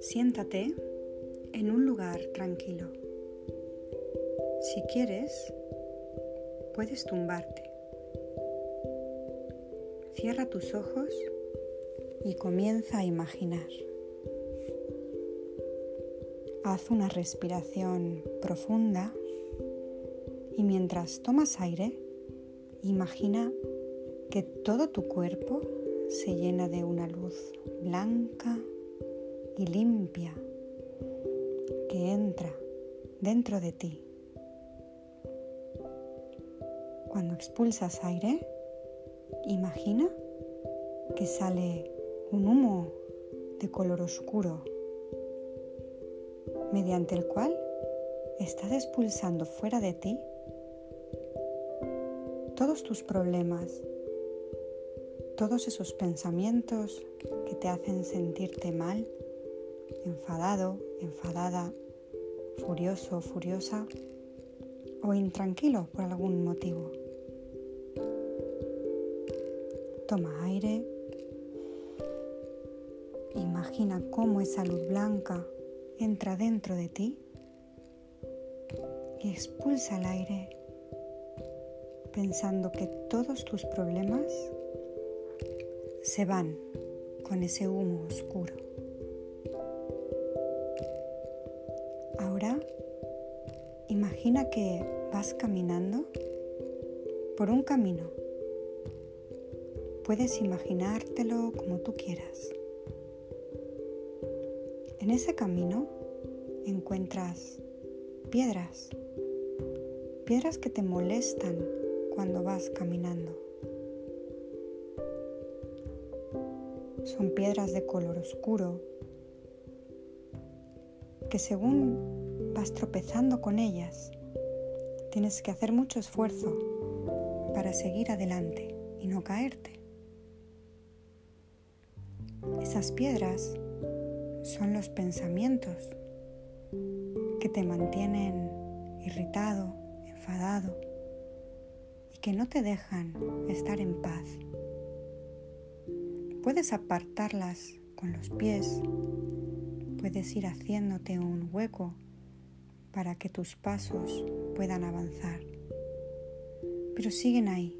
Siéntate en un lugar tranquilo. Si quieres, puedes tumbarte. Cierra tus ojos y comienza a imaginar. Haz una respiración profunda y mientras tomas aire, imagina que todo tu cuerpo se llena de una luz blanca y limpia que entra dentro de ti. Cuando expulsas aire, imagina que sale un humo de color oscuro mediante el cual estás expulsando fuera de ti todos tus problemas, todos esos pensamientos que te hacen sentirte mal enfadado, enfadada, furioso, furiosa o intranquilo por algún motivo. Toma aire. Imagina cómo esa luz blanca entra dentro de ti y expulsa el aire pensando que todos tus problemas se van con ese humo oscuro. Ahora imagina que vas caminando por un camino. Puedes imaginártelo como tú quieras. En ese camino encuentras piedras, piedras que te molestan cuando vas caminando. Son piedras de color oscuro que según vas tropezando con ellas, tienes que hacer mucho esfuerzo para seguir adelante y no caerte. Esas piedras son los pensamientos que te mantienen irritado, enfadado que no te dejan estar en paz. Puedes apartarlas con los pies puedes ir haciéndote un hueco para que tus pasos puedan avanzar. Pero siguen ahí.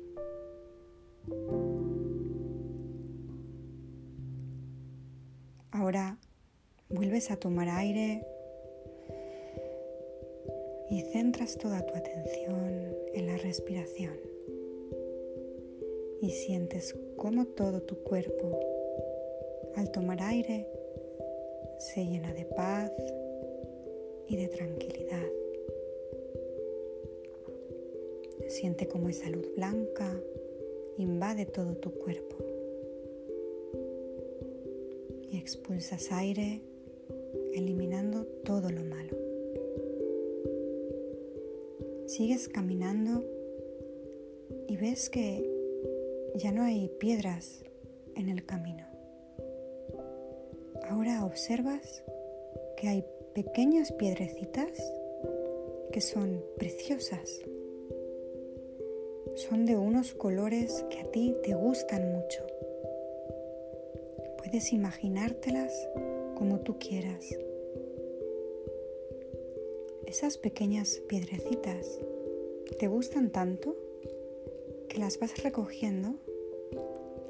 Ahora vuelves a tomar aire y centras toda tu atención en la respiración. Y sientes cómo todo tu cuerpo, al tomar aire, se llena de paz y de tranquilidad. Siente como esa luz blanca invade todo tu cuerpo y expulsas aire eliminando todo lo malo. Sigues caminando y ves que ya no hay piedras en el camino. Ahora observas que hay pequeñas piedrecitas que son preciosas. Son de unos colores que a ti te gustan mucho. Puedes imaginártelas como tú quieras. Esas pequeñas piedrecitas te gustan tanto que las vas recogiendo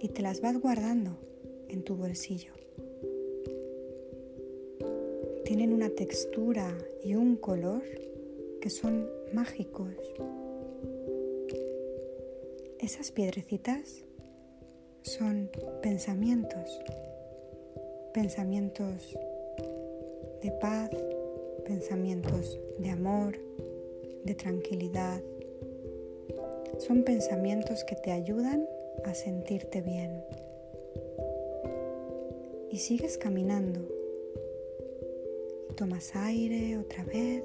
y te las vas guardando en tu bolsillo tienen una textura y un color que son mágicos. Esas piedrecitas son pensamientos, pensamientos de paz, pensamientos de amor, de tranquilidad. Son pensamientos que te ayudan a sentirte bien. Y sigues caminando Tomas aire otra vez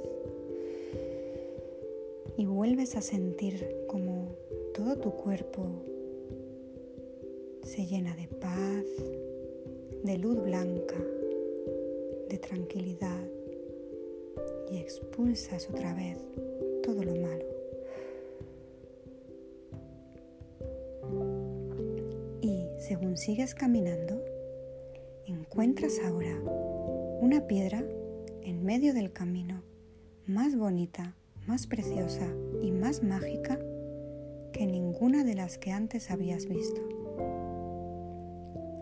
y vuelves a sentir como todo tu cuerpo se llena de paz, de luz blanca, de tranquilidad y expulsas otra vez todo lo malo. Sigues caminando, encuentras ahora una piedra en medio del camino más bonita, más preciosa y más mágica que ninguna de las que antes habías visto.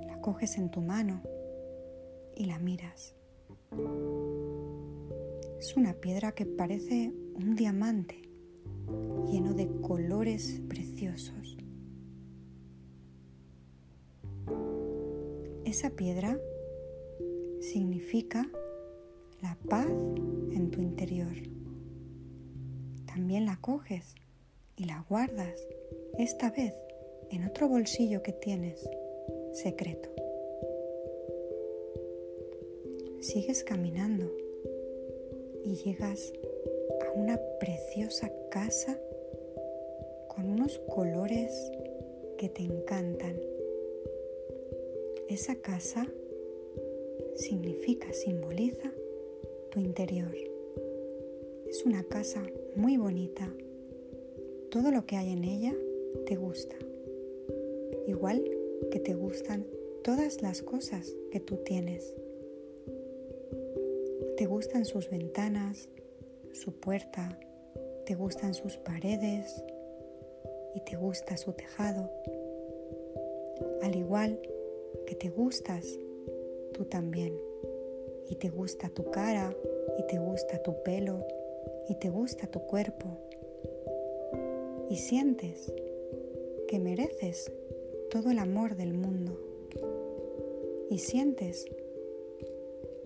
La coges en tu mano y la miras. Es una piedra que parece un diamante lleno de colores preciosos. Esa piedra significa la paz en tu interior. También la coges y la guardas, esta vez en otro bolsillo que tienes, secreto. Sigues caminando y llegas a una preciosa casa con unos colores que te encantan. Esa casa significa, simboliza tu interior. Es una casa muy bonita. Todo lo que hay en ella te gusta. Igual que te gustan todas las cosas que tú tienes. Te gustan sus ventanas, su puerta, te gustan sus paredes y te gusta su tejado. Al igual que te gustas tú también. Y te gusta tu cara, y te gusta tu pelo, y te gusta tu cuerpo. Y sientes que mereces todo el amor del mundo. Y sientes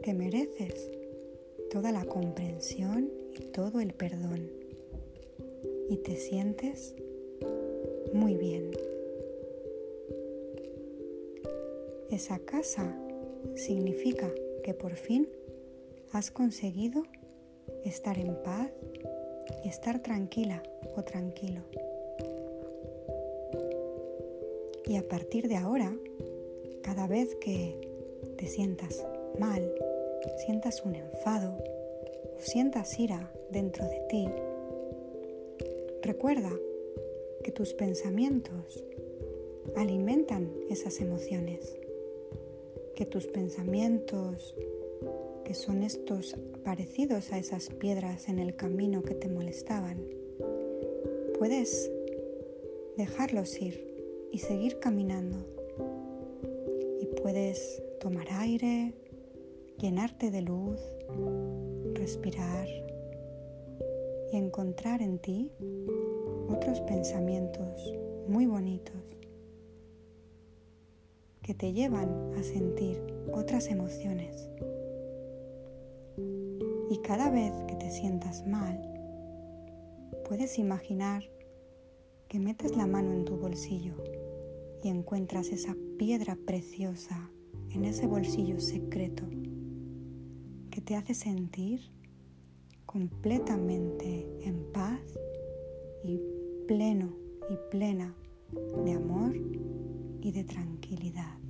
que mereces toda la comprensión y todo el perdón. Y te sientes muy bien. Esa casa significa que por fin has conseguido estar en paz y estar tranquila o tranquilo. Y a partir de ahora, cada vez que te sientas mal, sientas un enfado o sientas ira dentro de ti, recuerda que tus pensamientos alimentan esas emociones, que tus pensamientos, que son estos parecidos a esas piedras en el camino que te molestaban, puedes dejarlos ir y seguir caminando. Y puedes tomar aire, llenarte de luz, respirar y encontrar en ti otros pensamientos muy bonitos que te llevan a sentir otras emociones. Y cada vez que te sientas mal, puedes imaginar que metes la mano en tu bolsillo y encuentras esa piedra preciosa en ese bolsillo secreto que te hace sentir completamente en paz y pleno y plena de amor y de tranquilidad.